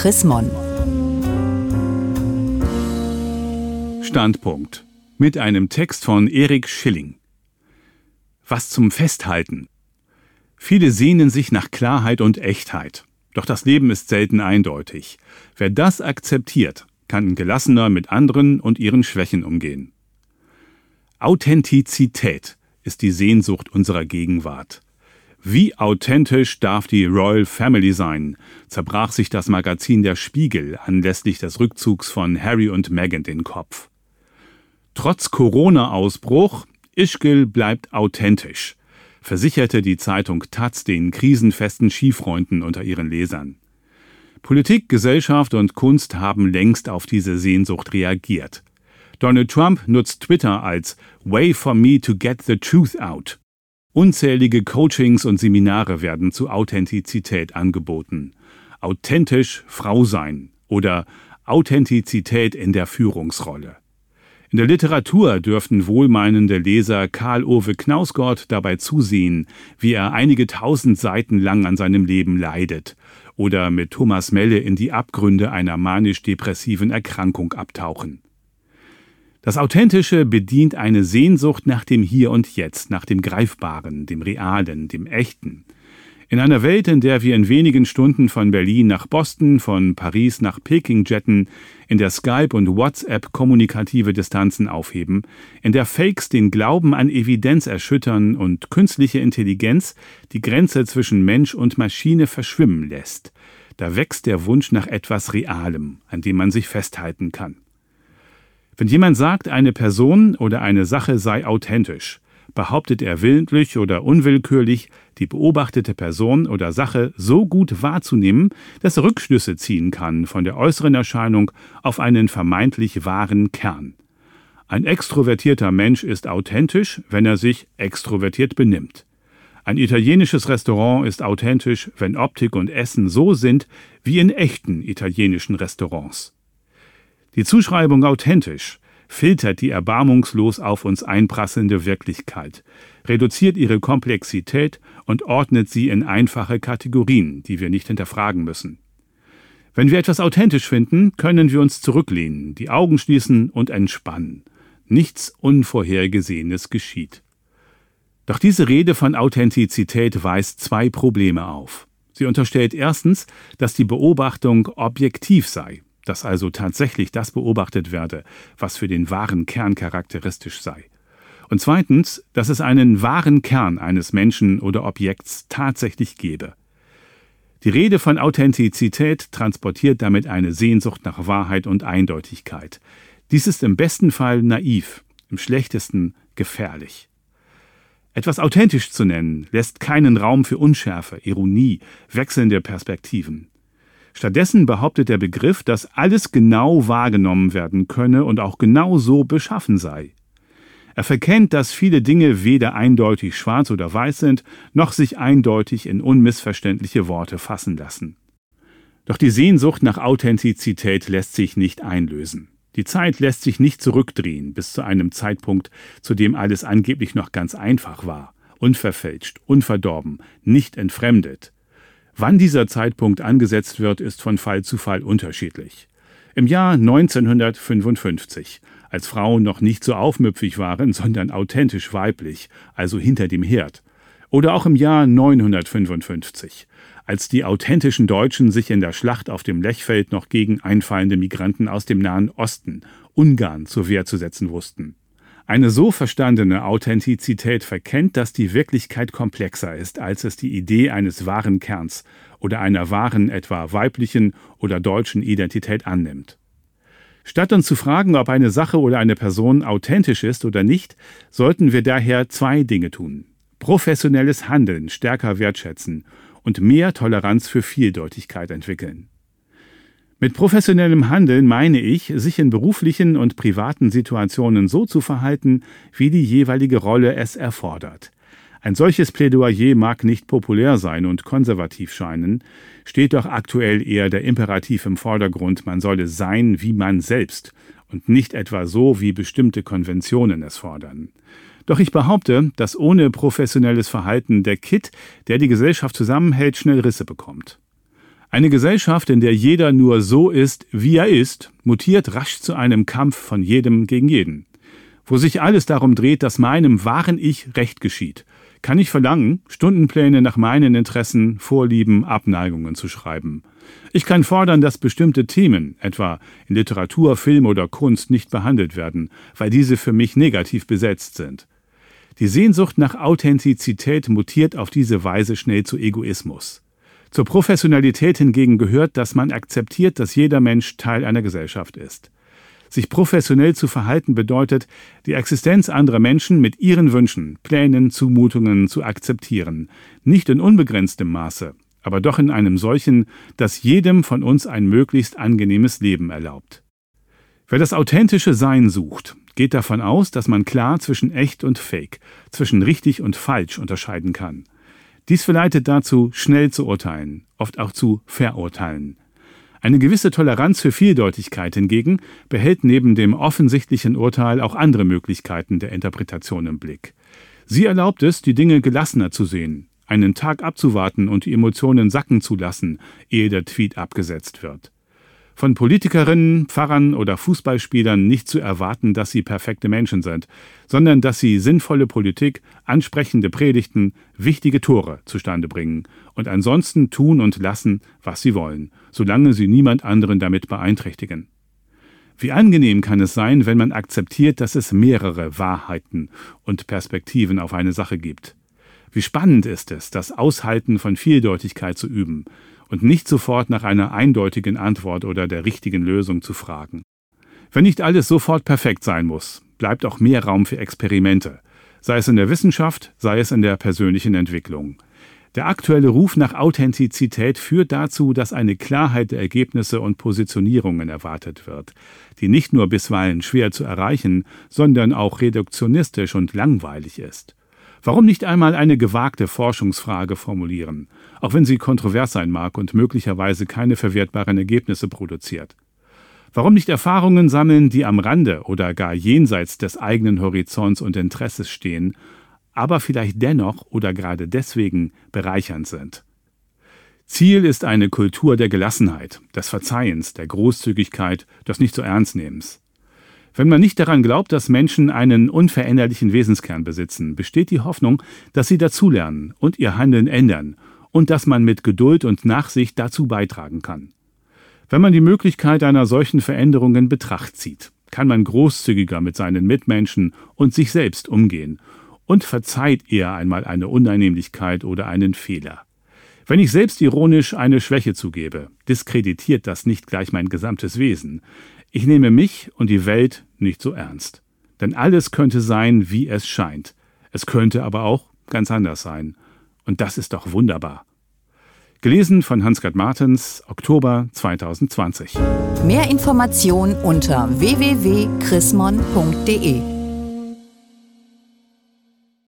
Chris Mon. Standpunkt mit einem Text von Erik Schilling. Was zum Festhalten. Viele sehnen sich nach Klarheit und Echtheit. Doch das Leben ist selten eindeutig. Wer das akzeptiert, kann gelassener mit anderen und ihren Schwächen umgehen. Authentizität ist die Sehnsucht unserer Gegenwart. Wie authentisch darf die Royal Family sein? zerbrach sich das Magazin Der Spiegel anlässlich des Rückzugs von Harry und Meghan den Kopf. Trotz Corona-Ausbruch, Ischgl bleibt authentisch, versicherte die Zeitung Taz den krisenfesten Skifreunden unter ihren Lesern. Politik, Gesellschaft und Kunst haben längst auf diese Sehnsucht reagiert. Donald Trump nutzt Twitter als Way for me to get the truth out. Unzählige Coachings und Seminare werden zu Authentizität angeboten. Authentisch Frau sein oder Authentizität in der Führungsrolle. In der Literatur dürften wohlmeinende Leser Karl Ove Knausgott dabei zusehen, wie er einige tausend Seiten lang an seinem Leben leidet oder mit Thomas Melle in die Abgründe einer manisch-depressiven Erkrankung abtauchen. Das Authentische bedient eine Sehnsucht nach dem Hier und Jetzt, nach dem Greifbaren, dem Realen, dem Echten. In einer Welt, in der wir in wenigen Stunden von Berlin nach Boston, von Paris nach Peking jetten, in der Skype und WhatsApp kommunikative Distanzen aufheben, in der Fakes den Glauben an Evidenz erschüttern und künstliche Intelligenz die Grenze zwischen Mensch und Maschine verschwimmen lässt, da wächst der Wunsch nach etwas Realem, an dem man sich festhalten kann. Wenn jemand sagt, eine Person oder eine Sache sei authentisch, behauptet er willentlich oder unwillkürlich, die beobachtete Person oder Sache so gut wahrzunehmen, dass er Rückschlüsse ziehen kann von der äußeren Erscheinung auf einen vermeintlich wahren Kern. Ein extrovertierter Mensch ist authentisch, wenn er sich extrovertiert benimmt. Ein italienisches Restaurant ist authentisch, wenn Optik und Essen so sind wie in echten italienischen Restaurants. Die Zuschreibung authentisch filtert die erbarmungslos auf uns einprasselnde Wirklichkeit, reduziert ihre Komplexität und ordnet sie in einfache Kategorien, die wir nicht hinterfragen müssen. Wenn wir etwas authentisch finden, können wir uns zurücklehnen, die Augen schließen und entspannen. Nichts Unvorhergesehenes geschieht. Doch diese Rede von Authentizität weist zwei Probleme auf. Sie unterstellt erstens, dass die Beobachtung objektiv sei, dass also tatsächlich das beobachtet werde, was für den wahren Kern charakteristisch sei. Und zweitens, dass es einen wahren Kern eines Menschen oder Objekts tatsächlich gebe. Die Rede von Authentizität transportiert damit eine Sehnsucht nach Wahrheit und Eindeutigkeit. Dies ist im besten Fall naiv, im schlechtesten gefährlich. Etwas authentisch zu nennen, lässt keinen Raum für Unschärfe, Ironie, wechselnde Perspektiven. Stattdessen behauptet der Begriff, dass alles genau wahrgenommen werden könne und auch genau so beschaffen sei. Er verkennt, dass viele Dinge weder eindeutig schwarz oder weiß sind, noch sich eindeutig in unmissverständliche Worte fassen lassen. Doch die Sehnsucht nach Authentizität lässt sich nicht einlösen. Die Zeit lässt sich nicht zurückdrehen bis zu einem Zeitpunkt, zu dem alles angeblich noch ganz einfach war, unverfälscht, unverdorben, nicht entfremdet. Wann dieser Zeitpunkt angesetzt wird, ist von Fall zu Fall unterschiedlich. Im Jahr 1955, als Frauen noch nicht so aufmüpfig waren, sondern authentisch weiblich, also hinter dem Herd. Oder auch im Jahr 955, als die authentischen Deutschen sich in der Schlacht auf dem Lechfeld noch gegen einfallende Migranten aus dem Nahen Osten, Ungarn, zur Wehr zu setzen wussten. Eine so verstandene Authentizität verkennt, dass die Wirklichkeit komplexer ist, als es die Idee eines wahren Kerns oder einer wahren, etwa weiblichen oder deutschen Identität annimmt. Statt uns zu fragen, ob eine Sache oder eine Person authentisch ist oder nicht, sollten wir daher zwei Dinge tun. Professionelles Handeln stärker wertschätzen und mehr Toleranz für Vieldeutigkeit entwickeln. Mit professionellem Handeln meine ich, sich in beruflichen und privaten Situationen so zu verhalten, wie die jeweilige Rolle es erfordert. Ein solches Plädoyer mag nicht populär sein und konservativ scheinen, steht doch aktuell eher der Imperativ im Vordergrund, man solle sein wie man selbst und nicht etwa so, wie bestimmte Konventionen es fordern. Doch ich behaupte, dass ohne professionelles Verhalten der Kit, der die Gesellschaft zusammenhält, schnell Risse bekommt. Eine Gesellschaft, in der jeder nur so ist, wie er ist, mutiert rasch zu einem Kampf von jedem gegen jeden. Wo sich alles darum dreht, dass meinem wahren Ich Recht geschieht, kann ich verlangen, Stundenpläne nach meinen Interessen, Vorlieben, Abneigungen zu schreiben. Ich kann fordern, dass bestimmte Themen, etwa in Literatur, Film oder Kunst, nicht behandelt werden, weil diese für mich negativ besetzt sind. Die Sehnsucht nach Authentizität mutiert auf diese Weise schnell zu Egoismus. Zur Professionalität hingegen gehört, dass man akzeptiert, dass jeder Mensch Teil einer Gesellschaft ist. Sich professionell zu verhalten bedeutet, die Existenz anderer Menschen mit ihren Wünschen, Plänen, Zumutungen zu akzeptieren, nicht in unbegrenztem Maße, aber doch in einem solchen, das jedem von uns ein möglichst angenehmes Leben erlaubt. Wer das authentische Sein sucht, geht davon aus, dass man klar zwischen echt und fake, zwischen richtig und falsch unterscheiden kann. Dies verleitet dazu, schnell zu urteilen, oft auch zu verurteilen. Eine gewisse Toleranz für Vieldeutigkeit hingegen behält neben dem offensichtlichen Urteil auch andere Möglichkeiten der Interpretation im Blick. Sie erlaubt es, die Dinge gelassener zu sehen, einen Tag abzuwarten und die Emotionen sacken zu lassen, ehe der Tweet abgesetzt wird. Von Politikerinnen, Pfarrern oder Fußballspielern nicht zu erwarten, dass sie perfekte Menschen sind, sondern dass sie sinnvolle Politik, ansprechende Predigten, wichtige Tore zustande bringen und ansonsten tun und lassen, was sie wollen, solange sie niemand anderen damit beeinträchtigen. Wie angenehm kann es sein, wenn man akzeptiert, dass es mehrere Wahrheiten und Perspektiven auf eine Sache gibt. Wie spannend ist es, das Aushalten von Vieldeutigkeit zu üben und nicht sofort nach einer eindeutigen Antwort oder der richtigen Lösung zu fragen. Wenn nicht alles sofort perfekt sein muss, bleibt auch mehr Raum für Experimente, sei es in der Wissenschaft, sei es in der persönlichen Entwicklung. Der aktuelle Ruf nach Authentizität führt dazu, dass eine Klarheit der Ergebnisse und Positionierungen erwartet wird, die nicht nur bisweilen schwer zu erreichen, sondern auch reduktionistisch und langweilig ist. Warum nicht einmal eine gewagte Forschungsfrage formulieren, auch wenn sie kontrovers sein mag und möglicherweise keine verwertbaren Ergebnisse produziert? Warum nicht Erfahrungen sammeln, die am Rande oder gar jenseits des eigenen Horizonts und Interesses stehen aber vielleicht dennoch oder gerade deswegen bereichernd sind. Ziel ist eine Kultur der Gelassenheit, des Verzeihens, der Großzügigkeit, des nicht so Ernstnehmens. Wenn man nicht daran glaubt, dass Menschen einen unveränderlichen Wesenskern besitzen, besteht die Hoffnung, dass sie dazulernen und ihr Handeln ändern und dass man mit Geduld und Nachsicht dazu beitragen kann. Wenn man die Möglichkeit einer solchen Veränderung in Betracht zieht, kann man großzügiger mit seinen Mitmenschen und sich selbst umgehen und verzeiht eher einmal eine Unannehmlichkeit oder einen Fehler. Wenn ich selbst ironisch eine Schwäche zugebe, diskreditiert das nicht gleich mein gesamtes Wesen. Ich nehme mich und die Welt nicht so ernst. Denn alles könnte sein, wie es scheint. Es könnte aber auch ganz anders sein. Und das ist doch wunderbar. Gelesen von Hans-Gerd Martens, Oktober 2020. Mehr Informationen unter www.chrismon.de